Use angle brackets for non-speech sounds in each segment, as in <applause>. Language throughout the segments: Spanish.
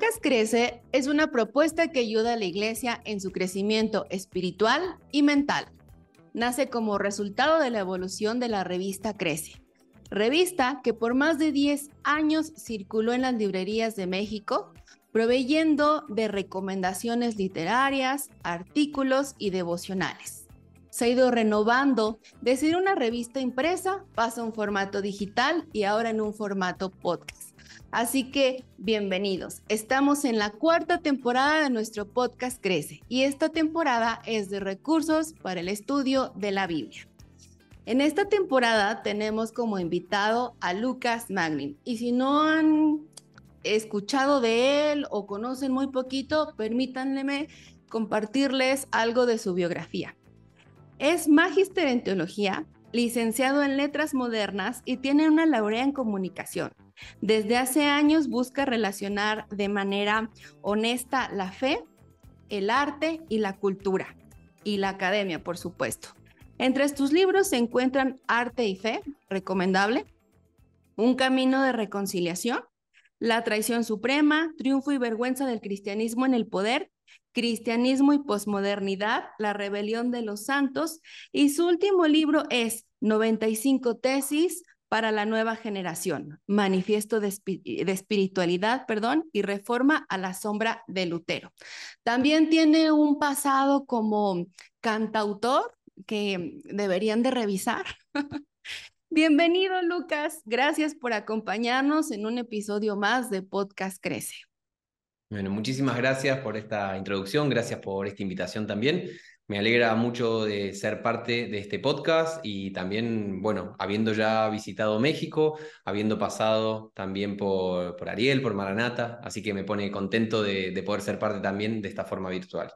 Podcast Crece es una propuesta que ayuda a la iglesia en su crecimiento espiritual y mental. Nace como resultado de la evolución de la revista Crece, revista que por más de 10 años circuló en las librerías de México, proveyendo de recomendaciones literarias, artículos y devocionales. Se ha ido renovando de ser una revista impresa, pasa a un formato digital y ahora en un formato podcast. Así que bienvenidos. Estamos en la cuarta temporada de nuestro podcast Crece y esta temporada es de recursos para el estudio de la Biblia. En esta temporada tenemos como invitado a Lucas Magnin y si no han escuchado de él o conocen muy poquito, permítanme compartirles algo de su biografía. Es magíster en teología, licenciado en letras modernas y tiene una laurea en comunicación. Desde hace años busca relacionar de manera honesta la fe, el arte y la cultura, y la academia, por supuesto. Entre tus libros se encuentran Arte y Fe, recomendable, Un Camino de Reconciliación, La Traición Suprema, Triunfo y Vergüenza del Cristianismo en el Poder, Cristianismo y Posmodernidad, La Rebelión de los Santos, y su último libro es 95 Tesis para la nueva generación, manifiesto de, espiritualidad, perdón, y reforma a la sombra de Lutero. También tiene un pasado como cantautor que deberían de revisar. <laughs> Bienvenido, Lucas. Gracias por acompañarnos en un episodio más de Podcast Crece. Bueno, muchísimas gracias por esta introducción, gracias por esta invitación también. Me alegra mucho de ser parte de este podcast y también, bueno, habiendo ya visitado México, habiendo pasado también por, por Ariel, por Maranata, así que me pone contento de, de poder ser parte también de esta forma virtual.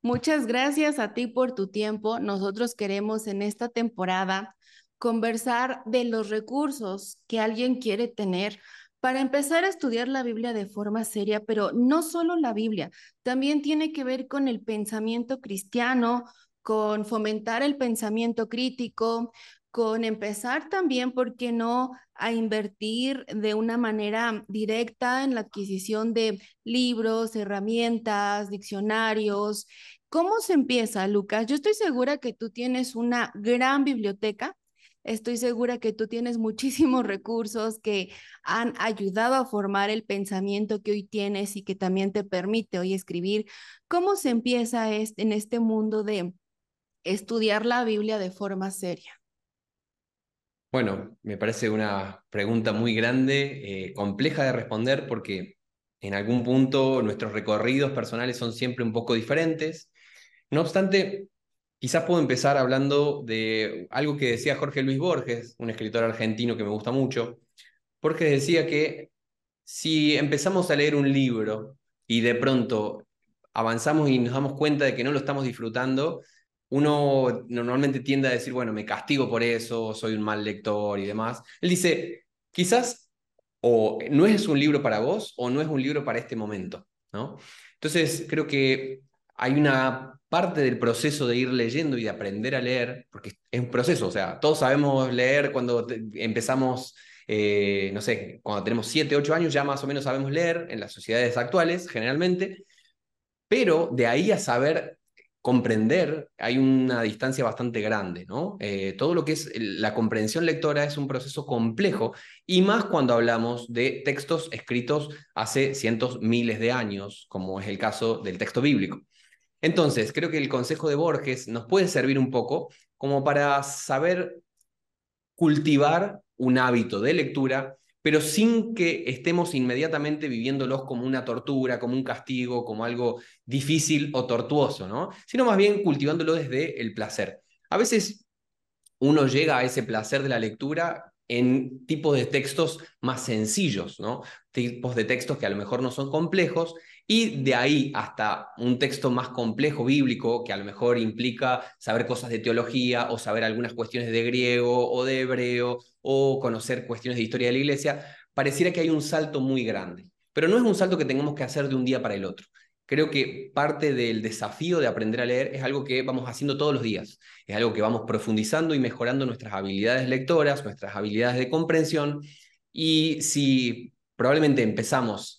Muchas gracias a ti por tu tiempo. Nosotros queremos en esta temporada conversar de los recursos que alguien quiere tener para empezar a estudiar la Biblia de forma seria, pero no solo la Biblia, también tiene que ver con el pensamiento cristiano, con fomentar el pensamiento crítico, con empezar también, ¿por qué no?, a invertir de una manera directa en la adquisición de libros, herramientas, diccionarios. ¿Cómo se empieza, Lucas? Yo estoy segura que tú tienes una gran biblioteca Estoy segura que tú tienes muchísimos recursos que han ayudado a formar el pensamiento que hoy tienes y que también te permite hoy escribir. ¿Cómo se empieza en este mundo de estudiar la Biblia de forma seria? Bueno, me parece una pregunta muy grande, eh, compleja de responder porque en algún punto nuestros recorridos personales son siempre un poco diferentes. No obstante, Quizás puedo empezar hablando de algo que decía Jorge Luis Borges, un escritor argentino que me gusta mucho. Borges decía que si empezamos a leer un libro y de pronto avanzamos y nos damos cuenta de que no lo estamos disfrutando, uno normalmente tiende a decir, bueno, me castigo por eso, soy un mal lector y demás. Él dice, quizás o no es un libro para vos o no es un libro para este momento, ¿no? Entonces, creo que hay una parte del proceso de ir leyendo y de aprender a leer, porque es un proceso, o sea, todos sabemos leer cuando empezamos, eh, no sé, cuando tenemos 7, 8 años ya más o menos sabemos leer en las sociedades actuales, generalmente, pero de ahí a saber comprender hay una distancia bastante grande, ¿no? Eh, todo lo que es la comprensión lectora es un proceso complejo y más cuando hablamos de textos escritos hace cientos, miles de años, como es el caso del texto bíblico. Entonces, creo que el consejo de Borges nos puede servir un poco como para saber cultivar un hábito de lectura, pero sin que estemos inmediatamente viviéndolos como una tortura, como un castigo, como algo difícil o tortuoso, ¿no? Sino más bien cultivándolo desde el placer. A veces uno llega a ese placer de la lectura en tipos de textos más sencillos, ¿no? Tipos de textos que a lo mejor no son complejos y de ahí hasta un texto más complejo bíblico, que a lo mejor implica saber cosas de teología o saber algunas cuestiones de griego o de hebreo o conocer cuestiones de historia de la iglesia, pareciera que hay un salto muy grande. Pero no es un salto que tengamos que hacer de un día para el otro. Creo que parte del desafío de aprender a leer es algo que vamos haciendo todos los días. Es algo que vamos profundizando y mejorando nuestras habilidades lectoras, nuestras habilidades de comprensión. Y si probablemente empezamos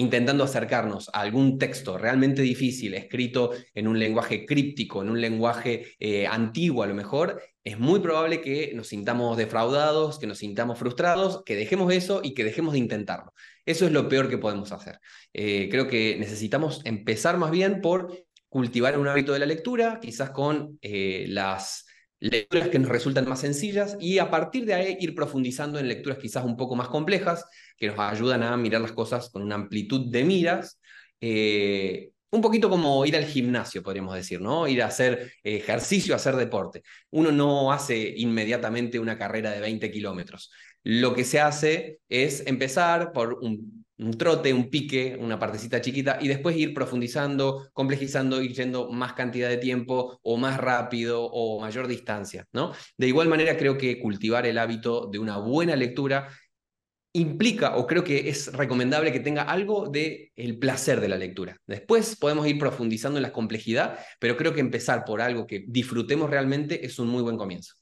intentando acercarnos a algún texto realmente difícil, escrito en un lenguaje críptico, en un lenguaje eh, antiguo a lo mejor, es muy probable que nos sintamos defraudados, que nos sintamos frustrados, que dejemos eso y que dejemos de intentarlo. Eso es lo peor que podemos hacer. Eh, creo que necesitamos empezar más bien por cultivar un hábito de la lectura, quizás con eh, las lecturas que nos resultan más sencillas y a partir de ahí ir profundizando en lecturas quizás un poco más complejas que nos ayudan a mirar las cosas con una amplitud de miras. Eh, un poquito como ir al gimnasio, podríamos decir, ¿no? Ir a hacer ejercicio, hacer deporte. Uno no hace inmediatamente una carrera de 20 kilómetros. Lo que se hace es empezar por un un trote, un pique, una partecita chiquita, y después ir profundizando, complejizando, ir yendo más cantidad de tiempo o más rápido o mayor distancia, ¿no? De igual manera, creo que cultivar el hábito de una buena lectura implica o creo que es recomendable que tenga algo de el placer de la lectura. Después podemos ir profundizando en la complejidad, pero creo que empezar por algo que disfrutemos realmente es un muy buen comienzo.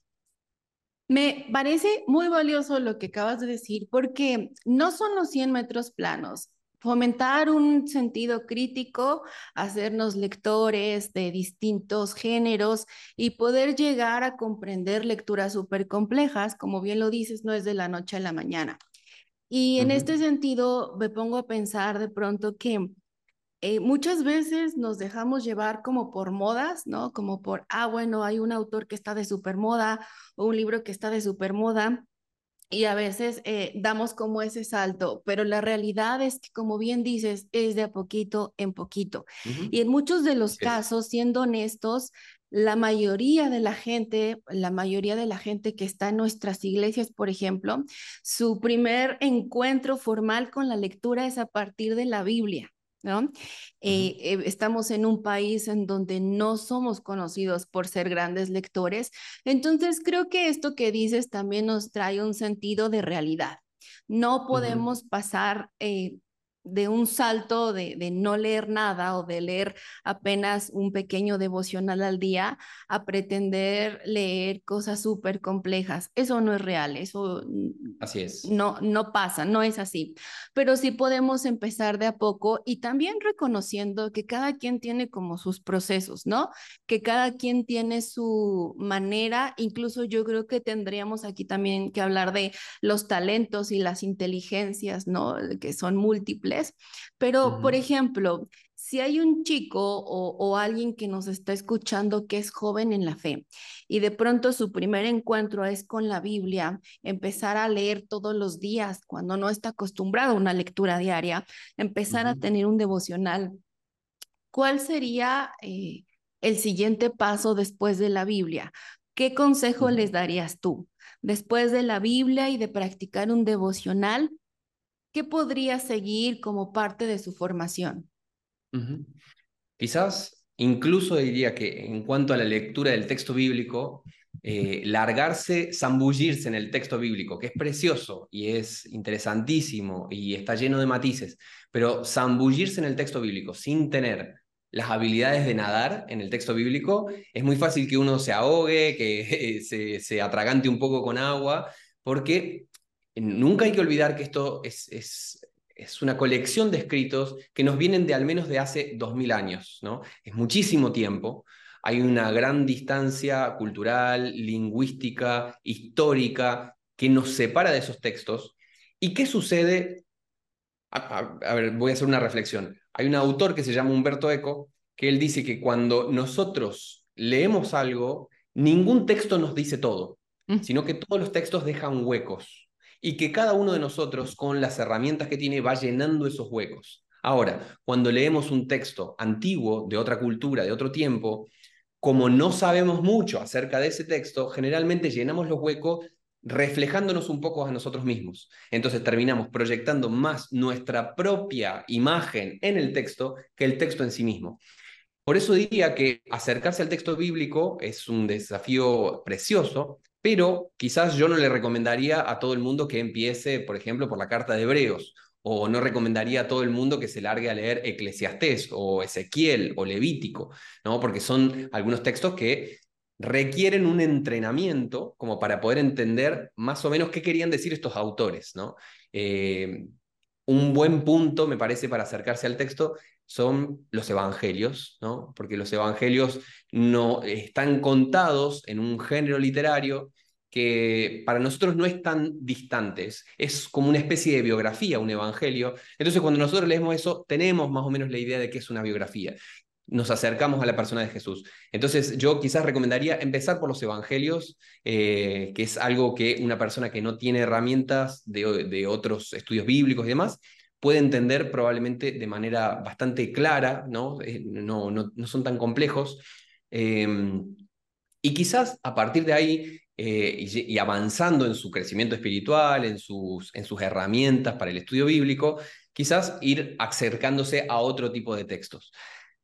Me parece muy valioso lo que acabas de decir, porque no son los 100 metros planos. Fomentar un sentido crítico, hacernos lectores de distintos géneros y poder llegar a comprender lecturas súper complejas, como bien lo dices, no es de la noche a la mañana. Y en este sentido, me pongo a pensar de pronto que eh, muchas veces nos dejamos llevar como por modas, ¿no? Como por, ah, bueno, hay un autor que está de super moda o un libro que está de super moda y a veces eh, damos como ese salto, pero la realidad es que, como bien dices, es de a poquito en poquito. Y en muchos de los casos, siendo honestos, la mayoría de la gente, la mayoría de la gente que está en nuestras iglesias, por ejemplo, su primer encuentro formal con la lectura es a partir de la Biblia. ¿no? Eh, eh, estamos en un país en donde no somos conocidos por ser grandes lectores, entonces creo que esto que dices también nos trae un sentido de realidad. No podemos pasar eh, de un salto de, de, no leer nada o de leer apenas un pequeño devocional al día a pretender leer cosas súper complejas. Eso no es real, eso así es. No, no pasa, no es así. Pero sí podemos empezar de a poco y también reconociendo que cada quien tiene como sus procesos, ¿no? Que cada quien tiene su manera, incluso yo creo que tendríamos aquí también que hablar de los talentos y las inteligencias, ¿no? Que son múltiples pero, por ejemplo, si hay un chico o, alguien que nos está escuchando que es joven en la fe y de pronto su primer encuentro es con la Biblia, empezar a leer todos los días cuando no está acostumbrado a una lectura diaria, empezar a tener un devocional, ¿cuál sería eh, el siguiente paso después de la Biblia? ¿Qué consejo les darías tú? Después de la Biblia y de practicar un devocional, ¿qué podría seguir como parte de su formación? Quizás incluso diría que en cuanto a la lectura del texto bíblico, eh, largarse, zambullirse en el texto bíblico, que es precioso y es interesantísimo y está lleno de matices, pero zambullirse en el texto bíblico sin tener las habilidades de nadar en el texto bíblico, es muy fácil que uno se ahogue, que <laughs> se, se atragante un poco con agua, porque nunca hay que olvidar que esto es, es, es, una colección de escritos que nos vienen de al menos de hace 2000 años, ¿no? Es muchísimo tiempo. Hay una gran distancia cultural, lingüística, histórica que nos separa de esos textos. ¿Y qué sucede? A, a ver, voy a hacer una reflexión. Hay un autor que se llama Humberto Eco, que él dice que cuando nosotros leemos algo, ningún texto nos dice todo, mm. sino que todos los textos dejan huecos y que cada uno de nosotros con las herramientas que tiene va llenando esos huecos. Ahora, cuando leemos un texto antiguo de otra cultura, de otro tiempo, como no sabemos mucho acerca de ese texto, generalmente llenamos los huecos reflejándonos un poco a nosotros mismos. Entonces terminamos proyectando más nuestra propia imagen en el texto que el texto en sí mismo. Por eso diría que acercarse al texto bíblico es un desafío precioso, pero quizás yo no le recomendaría a todo el mundo que empiece, por ejemplo, por la carta de Hebreos, o no recomendaría a todo el mundo que se largue a leer Eclesiastés o Ezequiel o Levítico, ¿no? porque son algunos textos que requieren un entrenamiento como para poder entender más o menos qué querían decir estos autores. ¿no? Eh, un buen punto, me parece, para acercarse al texto son los evangelios, ¿no? Porque los evangelios no están contados en un género literario que para nosotros no es tan distantes, es como una especie de biografía, un evangelio. Entonces, cuando nosotros leemos eso, tenemos más o menos la idea de que es una biografía. Nos acercamos a la persona de Jesús. Entonces, yo quizás recomendaría empezar por los evangelios, eh, que es algo que una persona que no tiene herramientas de, de otros estudios bíblicos y demás, puede entender probablemente de manera bastante clara, ¿no? Eh, no, no, no, son tan complejos. Em, y quizás a partir de ahí eh, y, avanzando en su crecimiento espiritual, en sus, en sus herramientas para el estudio bíblico, quizás ir acercándose a otro tipo de textos.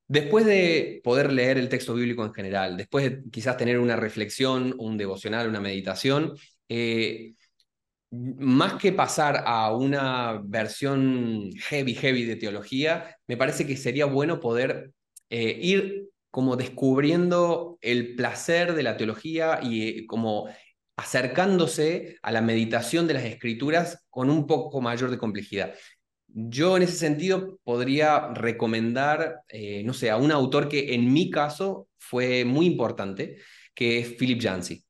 Después de poder leer el texto bíblico en general, después de quizás tener una reflexión, un devocional, una meditación, eh, más que pasar a una versión heavy, heavy de teología, me parece que sería bueno poder eh, ir como descubriendo el placer de la teología y eh, como acercándose a la meditación de las escrituras con un poco mayor de complejidad. Yo en ese sentido podría recomendar, eh, no sé, a un autor que en mi caso fue muy importante, que es Philip Yancey.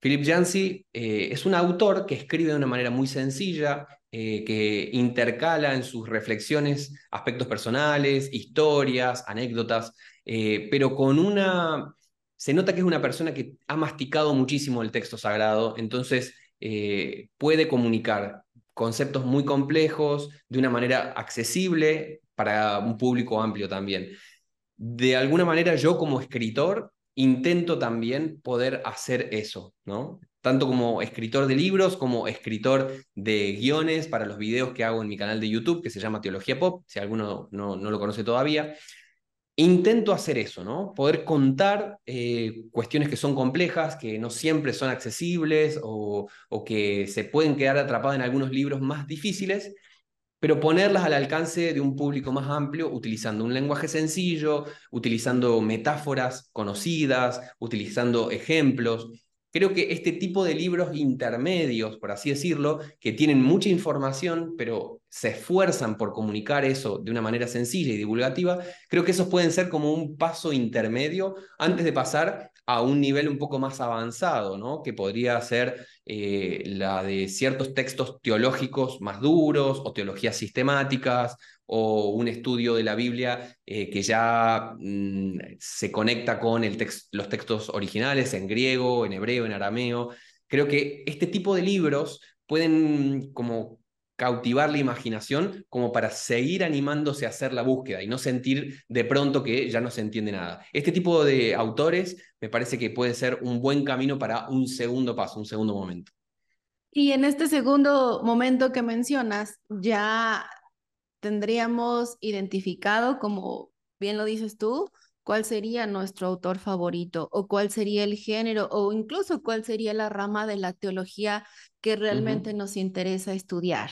Philip Yancey eh, es un autor que escribe de una manera muy sencilla, eh, que intercala en sus reflexiones aspectos personales, historias, anécdotas, eh, pero con una... Se nota que es una persona que ha masticado muchísimo el texto sagrado, entonces puede comunicar conceptos muy complejos de una manera accesible para un público amplio también. De alguna manera yo como escritor intento también poder hacer eso, ¿no? Tanto como escritor de libros, como escritor de guiones para los videos que hago en mi canal de YouTube, que se llama Teología Pop, si alguno no, lo conoce todavía. Intento hacer eso, ¿no? Poder contar eh, cuestiones que son complejas, que no siempre son accesibles o, o que se pueden quedar atrapadas en algunos libros más difíciles, pero ponerlas al alcance de un público más amplio utilizando un lenguaje sencillo, utilizando metáforas conocidas, utilizando ejemplos. Creo que este tipo de libros intermedios, por así decirlo, que tienen mucha información, pero se esfuerzan por comunicar eso de una manera sencilla y divulgativa, creo que esos pueden ser como un paso intermedio antes de pasar a un nivel un poco más avanzado, ¿no? que podría ser eh, la de ciertos textos teológicos más duros o teologías sistemáticas o un estudio de la Biblia eh, que ya mm, se conecta con el los textos originales en griego, en hebreo, en arameo. Creo que este tipo de libros pueden como cautivar la imaginación como para seguir animándose a hacer la búsqueda y no sentir de pronto que ya no se entiende nada. Este tipo de autores me parece que puede ser un buen camino para un segundo paso, un segundo momento. Y en este segundo momento que mencionas, ya tendríamos identificado, como bien lo dices tú, cuál sería nuestro autor favorito o cuál sería el género o incluso cuál sería la rama de la teología que realmente nos interesa estudiar.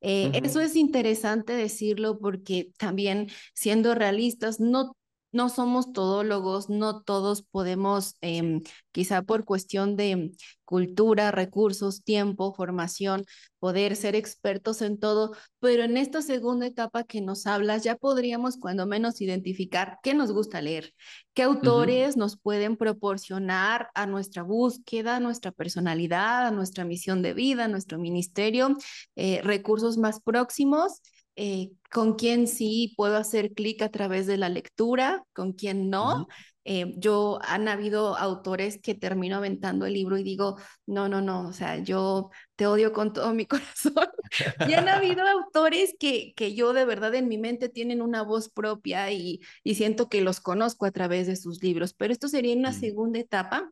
Eh, eso es interesante decirlo porque también siendo realistas, no no somos todólogos, no todos podemos, em, quizá por cuestión de cultura, recursos, tiempo, formación, poder ser expertos en todo, pero en esta segunda etapa que nos hablas ya podríamos cuando menos identificar qué nos gusta leer, qué autores nos pueden proporcionar a nuestra búsqueda, a nuestra personalidad, a nuestra misión de vida, a nuestro ministerio, eh, recursos más próximos eh, con quién sí puedo hacer clic a través de la lectura, con quién no. Eh, yo han habido autores que termino aventando el libro y digo, no, no, no, o sea, yo te odio con todo mi <laughs> corazón. y han habido <laughs> autores que, que yo de verdad en mi mente tienen una voz propia y, y siento que los conozco a través de sus libros, pero esto sería una segunda etapa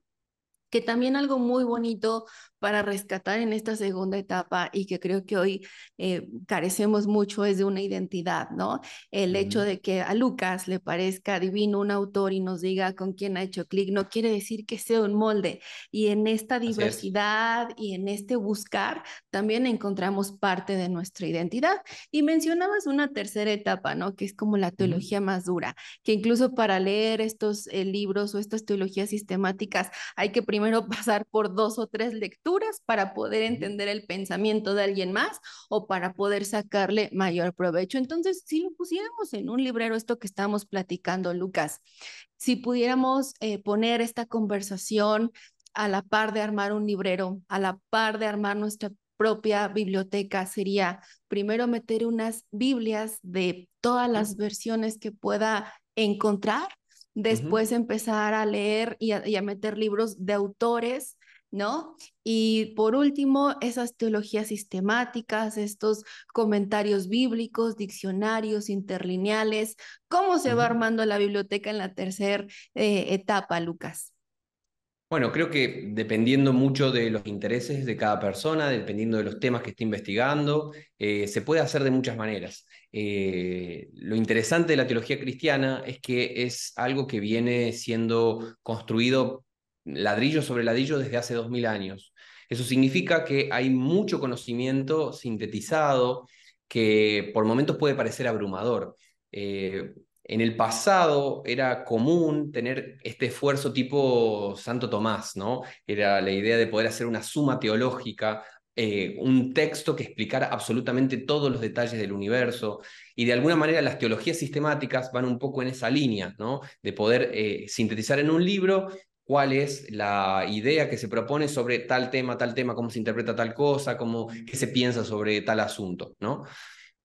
que también algo muy bonito para rescatar en esta segunda etapa y que creo que hoy eh, carecemos mucho es de una identidad, ¿no? El hecho de que a Lucas le parezca divino un autor y nos diga con quién ha hecho clic no quiere decir que sea un molde. Y en esta diversidad y en este buscar también encontramos parte de nuestra identidad. Y mencionabas una tercera etapa, ¿no? Que es como la teología más dura, que incluso para leer estos eh, libros o estas teologías sistemáticas hay que primero <laughs> pasar por dos o tres lecturas lecturas para poder entender el pensamiento de alguien más o para poder sacarle mayor provecho. Entonces, si lo pusiéramos en un librero, esto que estamos platicando, Lucas, si pudiéramos eh, poner esta conversación a la par de armar un librero, a la par de armar nuestra propia biblioteca sería primero meter unas Biblias de todas las versiones que pueda encontrar, después empezar a leer y a, meter libros de autores, ¿no? Y por último, esas teologías sistemáticas, estos comentarios bíblicos, diccionarios interlineales, ¿cómo se va armando la biblioteca en la tercera eh, etapa, Lucas? Bueno, creo que dependiendo mucho de los intereses de cada persona, dependiendo de los temas que esté investigando, eh, se puede hacer de muchas maneras. Eh, lo interesante de la teología cristiana es que es algo que viene siendo construido ladrillo sobre ladrillo desde hace dos mil años. Eso significa que hay mucho conocimiento sintetizado que por momentos puede parecer abrumador. Eh, en el pasado era común tener este esfuerzo tipo Santo Tomás, ¿no? Era la idea de poder hacer una suma teológica, eh, un texto que explicara absolutamente todos los detalles del universo. Y de alguna manera las teologías sistemáticas van un poco en esa línea, ¿no? De poder eh, sintetizar en un libro cuál es la idea que se propone sobre tal tema, tal tema, cómo se interpreta tal cosa, cómo, qué se piensa sobre tal asunto, ¿no?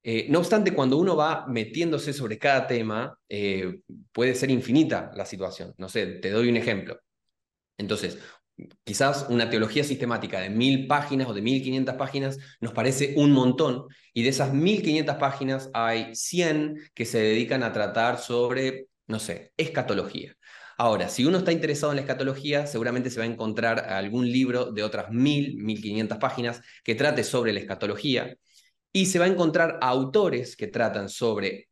Eh, no obstante, cuando uno va metiéndose sobre cada tema, eh, puede ser infinita la situación. No sé, te doy un ejemplo. Entonces, quizás una teología sistemática de mil páginas o de mil quinientas páginas nos parece un montón, y de esas mil quinientas páginas hay cien que se dedican a tratar sobre, no sé, escatología. Ahora, si uno está interesado en la escatología, seguramente se va a encontrar algún libro de otras mil, mil quinientas páginas que trate sobre la escatología y se va a encontrar autores que tratan sobre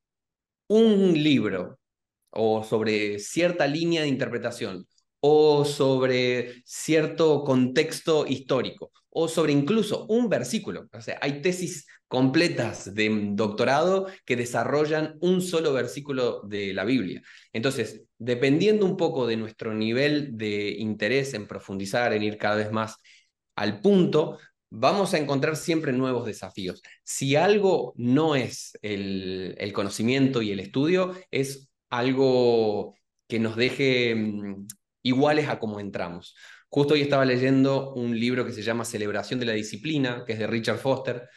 un libro o sobre cierta línea de interpretación o sobre cierto contexto histórico o sobre incluso un versículo. O sea, hay tesis completas de doctorado que desarrollan un solo versículo de la Biblia. Entonces, dependiendo un poco de nuestro nivel de interés en profundizar, en ir cada vez más al punto, vamos a encontrar siempre nuevos desafíos. Si algo no es el, conocimiento y el estudio, es algo que nos deje mm, iguales a como entramos. Justo hoy estaba leyendo un libro que se llama Celebración de la Disciplina, que es de Richard Foster,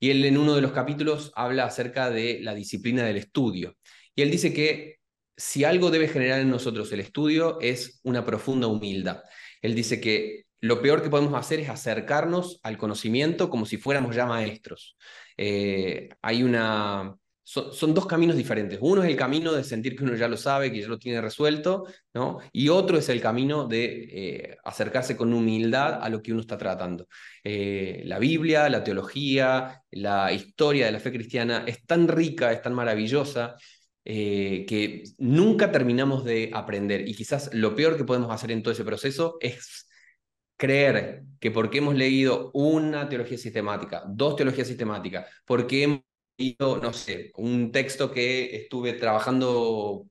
y él en uno de los capítulos habla acerca de la disciplina del estudio. Y él dice que si algo debe generar en nosotros el estudio es una profunda humildad. Él dice que lo peor que podemos hacer es acercarnos al conocimiento como si fuéramos ya maestros. Eh, hay una... Son, dos caminos diferentes. Uno es el camino de sentir que uno ya lo sabe, que ya lo tiene resuelto, ¿no? Y otro es el camino de eh, acercarse con humildad a lo que uno está tratando. Eh, la Biblia, la teología, la historia de la fe cristiana es tan rica, es tan maravillosa, que nunca terminamos de aprender. Y quizás lo peor que podemos hacer en todo ese proceso es creer que porque hemos leído una teología sistemática, dos teologías sistemáticas, porque no sé, un texto que estuve trabajando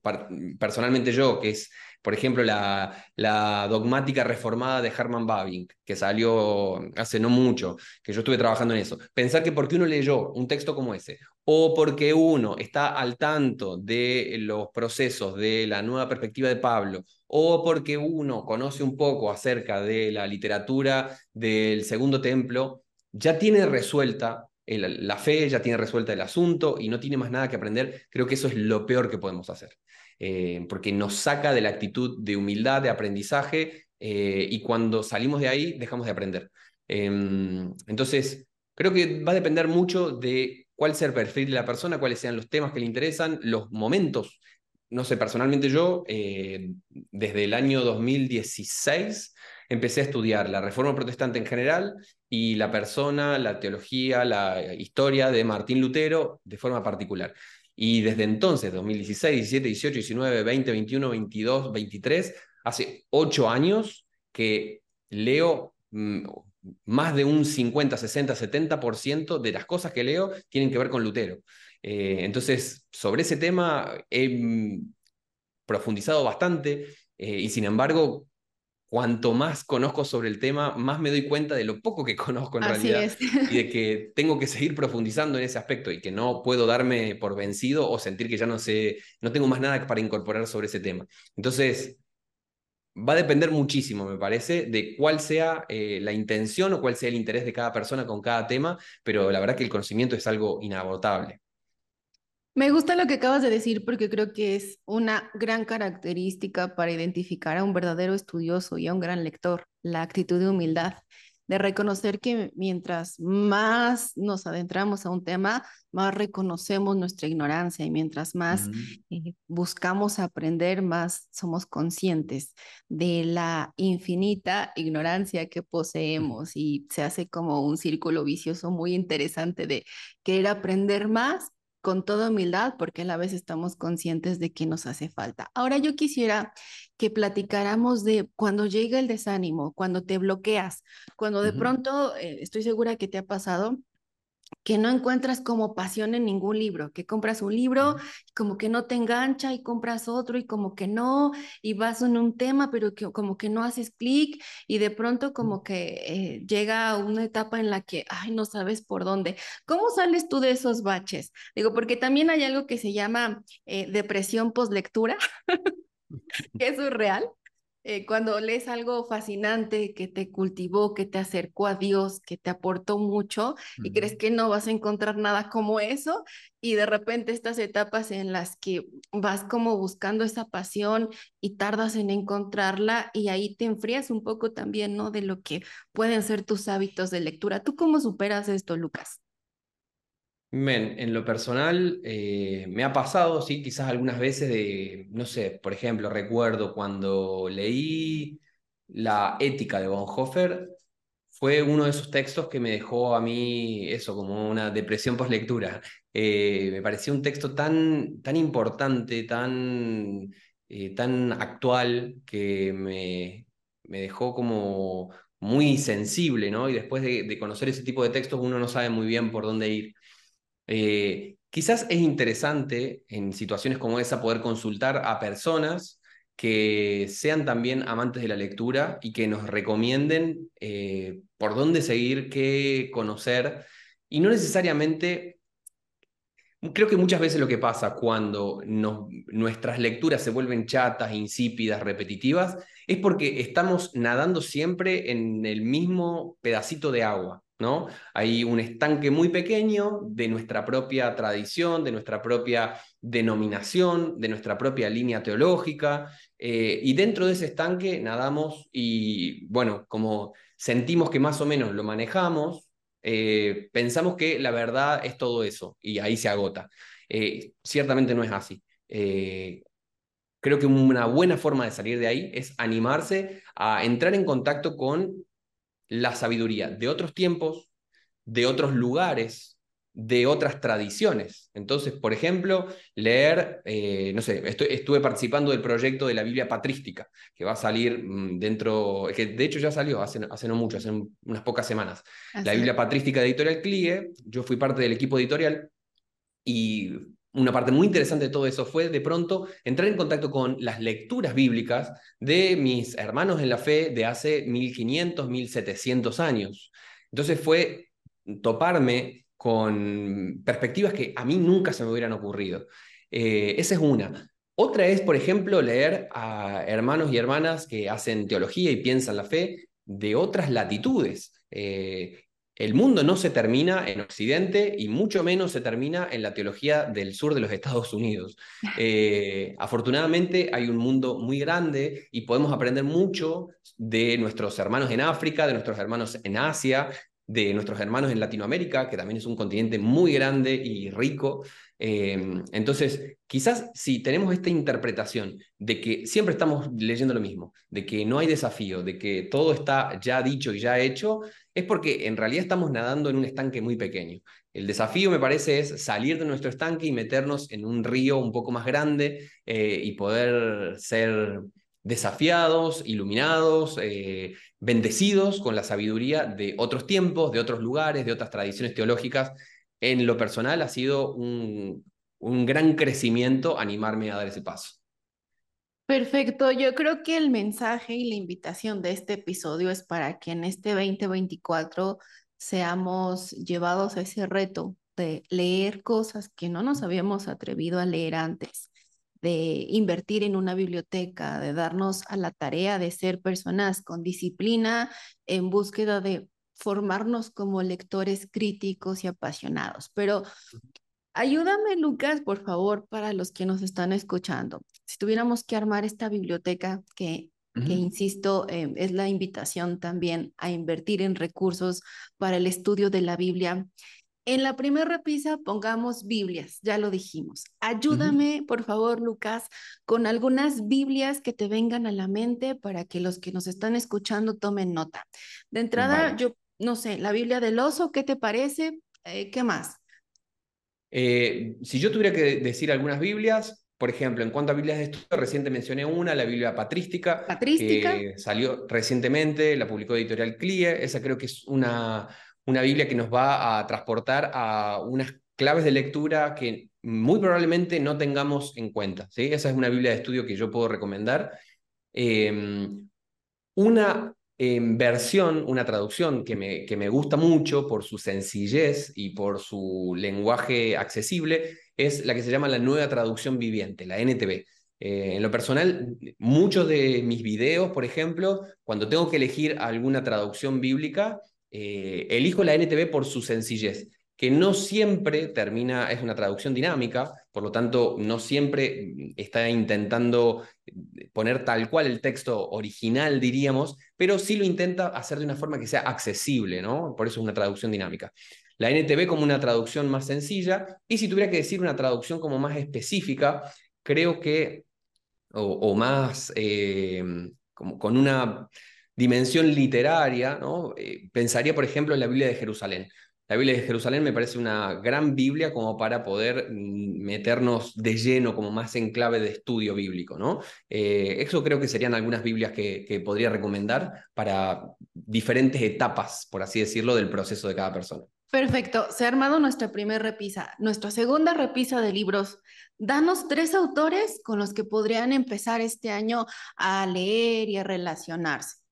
personalmente yo, que es, por ejemplo, la, la dogmática reformada de Hermann Babing, que salió hace no mucho, que yo estuve trabajando en eso. Pensar que porque uno leyó un texto como ese, o porque uno está al tanto de los procesos de la nueva perspectiva de Pablo, o porque uno conoce un poco acerca de la literatura del Segundo Templo, ya tiene resuelta la fe, ya tiene resuelta el asunto y no tiene más nada que aprender, creo que eso es lo peor que podemos hacer, eh, porque nos saca de la actitud de humildad, de aprendizaje, eh, y cuando salimos de ahí dejamos de aprender. Em, entonces, creo que va a depender mucho de cuál sea el perfil de la persona, cuáles sean los temas que le interesan, los momentos no sé, personalmente yo, eh, desde el año 2016, empecé a estudiar la Reforma Protestante en general y la persona, la teología, la historia de Martín Lutero de forma particular. Y desde entonces, 2016, 17, 18, 19, 20, 21, 22, 23, hace ocho años que leo mm, más de un 50, 60, 70% de las cosas que leo tienen que ver con Lutero. Eh, entonces, sobre ese tema he mm, profundizado bastante eh, y sin embargo, cuanto más conozco sobre el tema, más me doy cuenta de lo poco que <laughs> conozco en Así realidad es. y de <laughs> que tengo que seguir profundizando en ese aspecto y que no puedo darme por vencido o sentir que ya no sé, no tengo más nada para incorporar sobre ese tema. Entonces, va a depender muchísimo, me parece, de cuál sea eh, la intención o cuál sea el interés de cada persona con cada tema, pero la verdad que el conocimiento es algo inagotable. Me gusta lo que acabas de decir porque creo que es una gran característica para identificar a un verdadero estudioso y a un gran lector, la actitud de humildad, de reconocer que mientras más nos adentramos a un tema, más reconocemos nuestra ignorancia y mientras más eh, buscamos aprender, más somos conscientes de la infinita ignorancia que poseemos. Y se hace como un círculo vicioso muy interesante de querer aprender más con toda humildad, porque a la vez estamos conscientes de que nos hace falta. Ahora yo quisiera que platicáramos de cuando llega el desánimo, cuando te bloqueas, cuando de pronto, eh, estoy segura que te ha pasado, que no encuentras como pasión en ningún libro, que compras un libro, como que no te engancha y compras otro y como que no, y vas en un tema, pero que como que no haces clic y de pronto como que eh, llega una etapa en la que, ay, no sabes por dónde. ¿Cómo sales tú de esos baches? Digo, porque también hay algo que se llama eh, depresión post-lectura, <laughs> que eso es real. Eh, cuando lees algo fascinante que te cultivó, que te acercó a Dios, que te aportó mucho y crees que no vas a encontrar nada como eso y de repente estas etapas en las que vas como buscando esa pasión y tardas en encontrarla y ahí te enfrías un poco también, ¿no? De lo que pueden ser tus hábitos de lectura. ¿Tú cómo superas esto, Lucas? Men, en lo personal, eh, me ha pasado, sí, quizás algunas veces de, no sé, por ejemplo, recuerdo cuando leí La ética de Bonhoeffer, fue uno de esos textos que me dejó a mí eso, como una depresión post lectura. Eh, me pareció un texto tan, tan importante, tan, eh, tan actual, que me, me dejó como muy sensible, ¿no? Y después de, de conocer ese tipo de textos, uno no sabe muy bien por dónde ir. Eh, quizás es interesante en situaciones como esa poder consultar a personas que sean también amantes de la lectura y que nos recomienden eh, por dónde seguir, qué conocer, y no necesariamente Creo que muchas veces lo que pasa cuando nuestras lecturas se vuelven chatas, insípidas, repetitivas, es porque estamos nadando siempre en el mismo pedacito de agua. ¿No? Hay un estanque muy pequeño de nuestra propia tradición, de nuestra propia denominación, de nuestra propia línea teológica, eh, y dentro de ese estanque nadamos y, bueno, como sentimos que más o menos lo manejamos, eh, pensamos que la verdad es todo eso, y ahí se agota. Eh, ciertamente no es así. creo que una buena forma de salir de ahí es animarse a entrar en contacto con la sabiduría de otros tiempos, de otros lugares, de otras tradiciones. Entonces, por ejemplo, leer, eh, no sé, estuve participando del proyecto de la Biblia patrística, que va a salir mm, dentro, que de hecho ya salió hace, hace no mucho, hace unas pocas semanas. La Biblia patrística de Editorial CLIE, yo fui parte del equipo editorial y una parte muy interesante de todo eso fue de pronto entrar en contacto con las lecturas bíblicas de mis hermanos en la fe de hace 1500, 1700 años. Entonces fue toparme con perspectivas que a mí nunca se me hubieran ocurrido. Eh, esa es una. Otra es, por ejemplo, leer a hermanos y hermanas que hacen teología y piensan la fe de otras latitudes. Eh, el mundo no se termina en Occidente y mucho menos se termina en la teología del sur de los Estados Unidos. <laughs> Eh, afortunadamente hay un mundo muy grande y podemos aprender mucho de nuestros hermanos en África, de nuestros hermanos en Asia, de nuestros hermanos en Latinoamérica, que también es un continente muy grande y rico. Eh, entonces, quizás si tenemos esta interpretación de que siempre estamos leyendo lo mismo, de que no hay desafío, de que todo está ya dicho y ya hecho, es porque en realidad estamos nadando en un estanque muy pequeño. El desafío, me parece, es salir de nuestro estanque y meternos en un río un poco más grande eh, y poder ser desafiados, iluminados, eh, bendecidos con la sabiduría de otros tiempos, de otros lugares, de otras tradiciones teológicas. En lo personal ha sido un, un gran crecimiento animarme a dar ese paso. Perfecto, yo creo que el mensaje y la invitación de este episodio es para que en este 2024 seamos llevados a ese reto de leer cosas que no nos habíamos atrevido a leer antes, de invertir en una biblioteca, de darnos a la tarea de ser personas con disciplina en búsqueda de formarnos como lectores críticos y apasionados. Pero ayúdame, Lucas, por favor, para los que nos están escuchando. Si tuviéramos que armar esta biblioteca que que insisto, eh, es la invitación también a invertir en recursos para el estudio de la Biblia. En la primera repisa pongamos Biblias, ya lo dijimos. Ayúdame, por favor, Lucas, con algunas Biblias que te vengan a la mente para que los que nos están escuchando tomen nota. De entrada, yo no sé, la Biblia del oso, ¿qué te parece? Eh, ¿Qué más? Eh, si yo tuviera que decir algunas Biblias, por ejemplo, en cuanto a Biblias de estudio, reciente mencioné una, la Biblia patrística, patrística, que salió recientemente, la publicó Editorial CLIE. Esa creo que es una una Biblia que nos va a transportar a unas claves de lectura que muy probablemente no tengamos en cuenta. ¿sí? Esa es una Biblia de estudio que yo puedo recomendar. Em, una em, versión, una traducción que me, que me gusta mucho por su sencillez y por su lenguaje accesible es la que se llama la nueva traducción viviente, la NTV. Eh, en lo personal, muchos de mis videos, por ejemplo, cuando tengo que elegir alguna traducción bíblica, eh, elijo la NTV por su sencillez, que no siempre termina, es una traducción dinámica, por lo tanto, no siempre mm, está intentando eh, poner tal cual el texto original, diríamos, pero sí lo intenta hacer de una forma que sea accesible, ¿no? Por eso es una traducción dinámica. La NTV como una traducción más sencilla, y si tuviera que decir una traducción como más específica, creo que, o, más, eh, como con una dimensión literaria, ¿no? Eh, pensaría, por ejemplo, en la Biblia de Jerusalén. La Biblia de Jerusalén me parece una gran Biblia como para poder mm, meternos de lleno, como más en clave de estudio bíblico, ¿no? Eh, eso creo que serían algunas Biblias que, que, podría recomendar para diferentes etapas, por así decirlo, del proceso de cada persona. Perfecto, se ha armado nuestra primera repisa. Nuestra segunda repisa de libros. Danos tres autores con los que podrían empezar este año a leer y a relacionarse.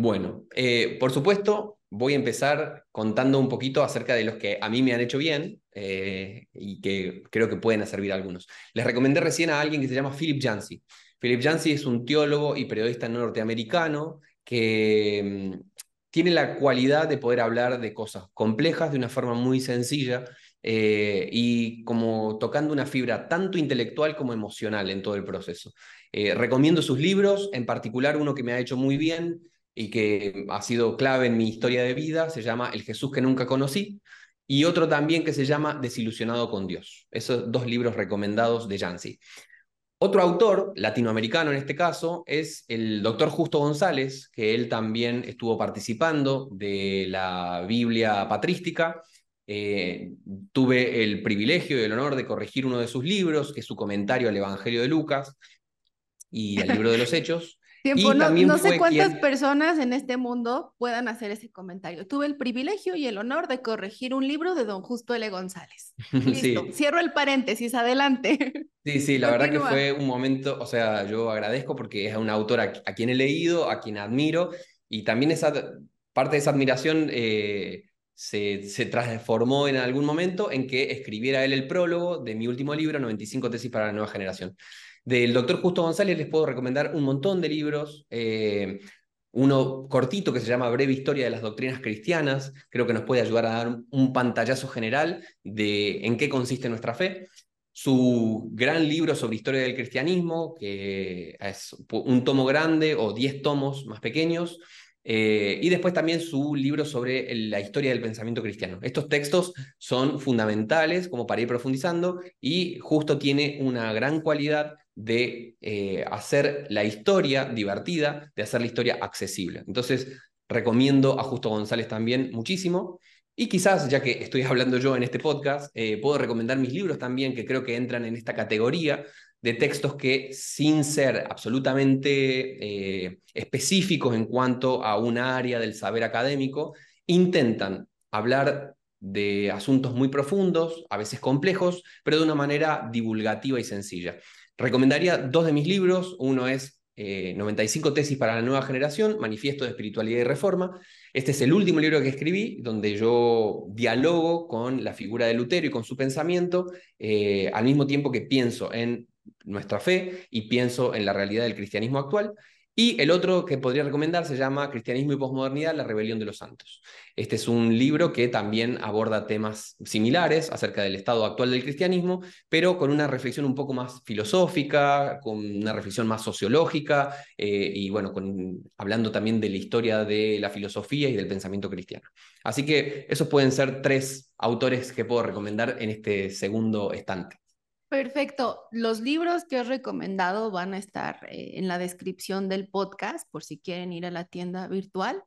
Bueno, eh, por supuesto, voy a empezar contando un poquito acerca de los que a mí me han hecho bien eh, y que creo que pueden servir a algunos. Les recomendé recién a alguien que se llama Philip Yancey. Philip Yancey es un teólogo y periodista norteamericano que mm, tiene la cualidad de poder hablar de cosas complejas de una forma muy sencilla eh, y como tocando una fibra tanto intelectual como emocional en todo el proceso. recomiendo sus libros, en particular uno que me ha hecho muy bien, y que ha sido clave en mi historia de vida, se llama El Jesús que nunca conocí, y otro también que se llama Desilusionado con Dios. Esos dos libros recomendados de Yancey. Otro autor, latinoamericano en este caso, es el doctor Justo González, que él también estuvo participando de la Biblia patrística. Eh, tuve el privilegio y el honor de corregir uno de sus libros, que es su comentario al Evangelio de Lucas y al libro de los <laughs> Hechos. Tiempo, no, sé cuántas personas en este mundo puedan hacer ese comentario. Tuve el privilegio y el honor de corregir un libro de don Justo L. González. <laughs> Listo, cierro el paréntesis, adelante. <laughs> Sí, sí, la verdad que fue un momento, o sea, yo agradezco porque es un autor a, quien he leído, a quien admiro, y también esa parte de esa admiración eh, se, se, transformó en algún momento en que escribiera él el prólogo de mi último libro, 95 tesis para la nueva generación. Del doctor Justo González les puedo recomendar un montón de libros. Eh, uno cortito que se llama Breve Historia de las Doctrinas Cristianas, creo que nos puede ayudar a dar un pantallazo general de en qué consiste nuestra fe. Su gran libro sobre historia del cristianismo, que es un tomo grande o diez tomos más pequeños, eh, y después también su libro sobre la historia del pensamiento cristiano. Estos textos son fundamentales como para ir profundizando y justo tiene una gran cualidad de eh, hacer la historia divertida, de hacer la historia accesible. Entonces, recomiendo a Justo González también muchísimo. Y quizás, ya que estoy <laughs> hablando yo en este podcast, eh, puedo recomendar mis libros también, que creo que entran en esta categoría de textos que, sin ser absolutamente eh, específicos en cuanto a un área del saber académico, intentan hablar de asuntos muy profundos, a veces complejos, pero de una manera divulgativa y sencilla. recomendaría dos de mis libros. Uno es 95 tesis para la nueva generación, Manifiesto de Espiritualidad y Reforma. Este es el último libro que escribí, donde yo dialogo con la figura de Lutero y con su pensamiento, al mismo tiempo que pienso en nuestra fe y pienso en la realidad del cristianismo actual. Y el otro que podría recomendar se llama Cristianismo y Posmodernidad, la rebelión de los santos. Este es un libro que también aborda temas similares acerca del estado actual del cristianismo, pero con una reflexión un poco más filosófica, con una reflexión más sociológica, eh, y bueno, con, hablando también de la historia de la filosofía y del pensamiento cristiano. Así que esos pueden ser tres autores que puedo recomendar en este segundo estante. Perfecto. Los libros que he recomendado van a estar eh, en la descripción del podcast por si quieren ir a la tienda virtual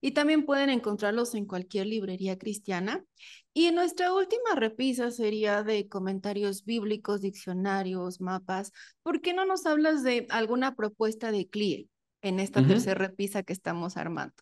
y también pueden encontrarlos en cualquier librería cristiana. Y nuestra última repisa sería de comentarios bíblicos, diccionarios, mapas. ¿Por qué no nos hablas de alguna propuesta de CLIE en esta tercera repisa que estamos armando?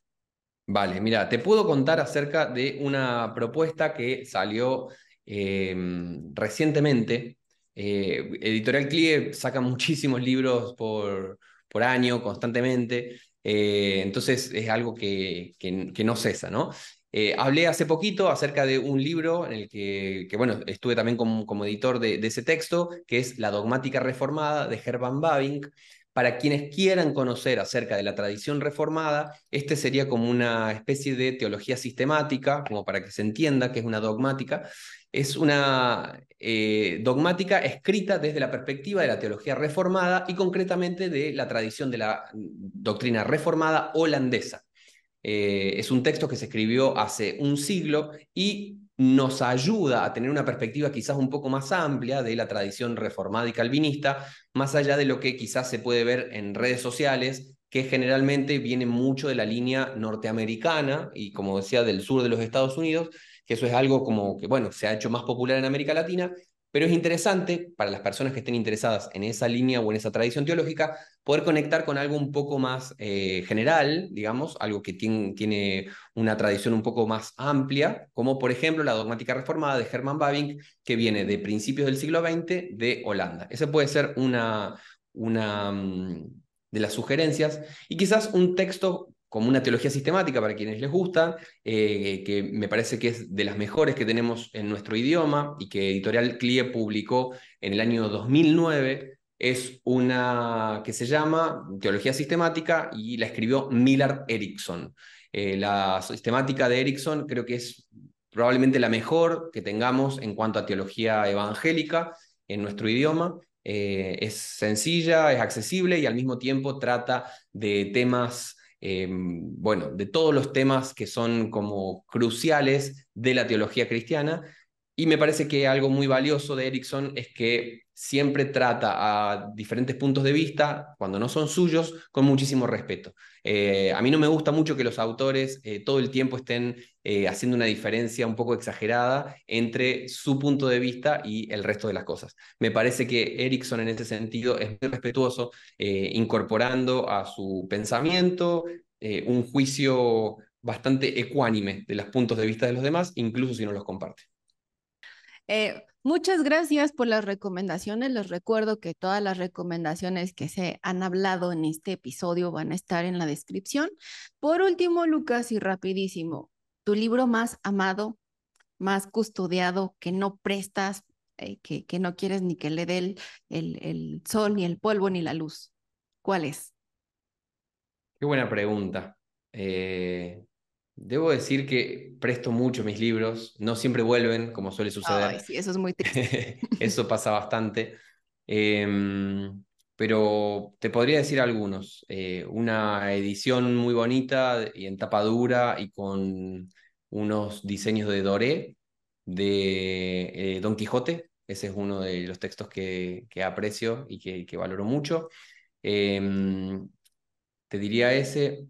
Vale, mira, te puedo contar acerca de una propuesta que salió em, recientemente eh, Editorial CLIE saca muchísimos libros por, por año, constantemente, eh, entonces es algo que, que, no cesa, ¿no? Eh, hablé hace poquito acerca de un libro en el que, que bueno, estuve también como, como editor de, ese texto, que es La dogmática reformada de Herman Babink. Para quienes quieran conocer acerca de la tradición reformada, este sería como una especie de teología sistemática, como para que se entienda que es una dogmática, es una eh, dogmática escrita desde la perspectiva de la teología reformada y concretamente de la tradición de la doctrina reformada holandesa. Eh, es un texto que se escribió hace un siglo y nos ayuda a tener una perspectiva quizás un poco más amplia de la tradición reformada y calvinista, más allá de lo que quizás se puede ver en redes sociales, que generalmente viene mucho de la línea norteamericana y, como decía, del sur de los Estados Unidos, que eso es algo como que, bueno, se ha hecho más popular en América Latina, pero es interesante para las personas que estén interesadas en esa línea o en esa tradición teológica poder conectar con algo un poco más eh, general, digamos, algo que tiene, una tradición un poco más amplia, como por ejemplo la dogmática reformada de Herman Babink, que viene de principios del siglo XX de Holanda. Ese puede ser una, una mm, de las sugerencias y quizás un texto como una teología sistemática para quienes les gusta, eh, que me parece que es de las mejores que tenemos en nuestro idioma y que Editorial CLIE publicó en el año 2009. Es una que se llama Teología Sistemática y la escribió Millard Erickson. Eh, la sistemática de Erickson creo que es probablemente la mejor que tengamos en cuanto a teología evangélica en nuestro idioma. Eh, es sencilla, es accesible y al mismo tiempo trata de temas Em, bueno, de todos los temas que son como cruciales de la teología cristiana. Y me parece que algo muy valioso de Erickson es que siempre trata a diferentes puntos de vista, cuando no son suyos, con muchísimo respeto. Eh, a mí no me gusta mucho que los autores eh, todo el tiempo estén eh, haciendo una diferencia un poco exagerada entre su punto de vista y el resto de las cosas. Me parece que Erickson en ese sentido es muy respetuoso, incorporando a su pensamiento un juicio bastante ecuánime de los puntos de vista de los demás, incluso si no los comparte. Muchas gracias por las recomendaciones. Les recuerdo que todas las recomendaciones que se han hablado en este episodio van a estar en la descripción. Por último, Lucas, y rapidísimo, tu libro más amado, más custodiado, que no prestas, eh, que, no quieres ni que le dé el, el, sol, ni el polvo, ni la luz. ¿Cuál es? Qué buena pregunta. Eh, Debo decir que presto mucho mis libros, no siempre vuelven, como suele suceder. Ay, sí, eso es muy <laughs> triste. eso pasa bastante. Em, pero te podría decir algunos. Eh, una edición muy bonita y en tapa dura y con unos diseños de Doré de eh, Don Quijote. Ese es uno de los textos que, que aprecio y que, que valoro mucho. Em, te diría ese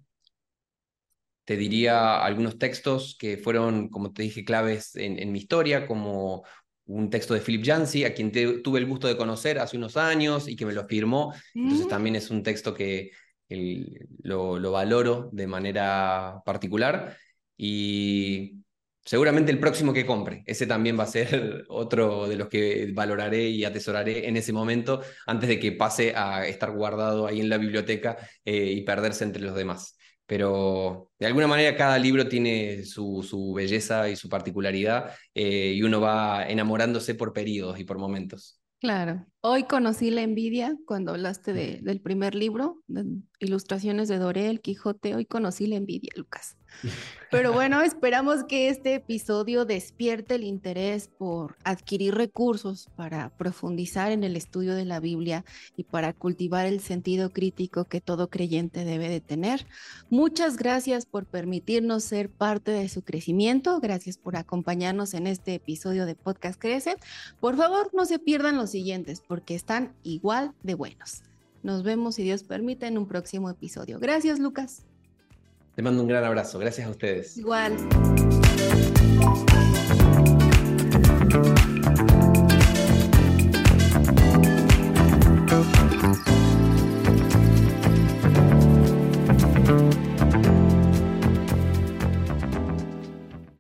te diría algunos textos que fueron, como te dije, claves en, mi historia, como un texto de Philip Yancey, a quien tuve el gusto de conocer hace unos años y que me lo firmó. Entonces mm. también es un texto que lo, valoro de manera particular. Y seguramente el próximo que compre. Ese también va a ser <laughs> otro de los que valoraré y atesoraré en ese momento antes de que pase a estar guardado ahí en la biblioteca eh, y perderse entre los demás. Pero de alguna manera cada libro tiene su, belleza y su particularidad eh, y uno va enamorándose por periodos y por momentos. Claro. Hoy conocí la envidia cuando hablaste del primer libro, de Ilustraciones de Doré, El Quijote. Hoy conocí la envidia, Lucas. <laughs> Pero bueno, esperamos que este episodio despierte el interés por adquirir recursos para profundizar en el estudio de la Biblia y para cultivar el sentido crítico que todo creyente debe de tener. Muchas gracias por permitirnos ser parte de su crecimiento. Gracias por acompañarnos en este episodio de Podcast Crece. Por favor, no se pierdan los siguientes porque están igual de buenos. Nos vemos, si Dios permite, en un próximo episodio. Gracias, Lucas. Te mando un gran abrazo. Gracias a ustedes. Igual.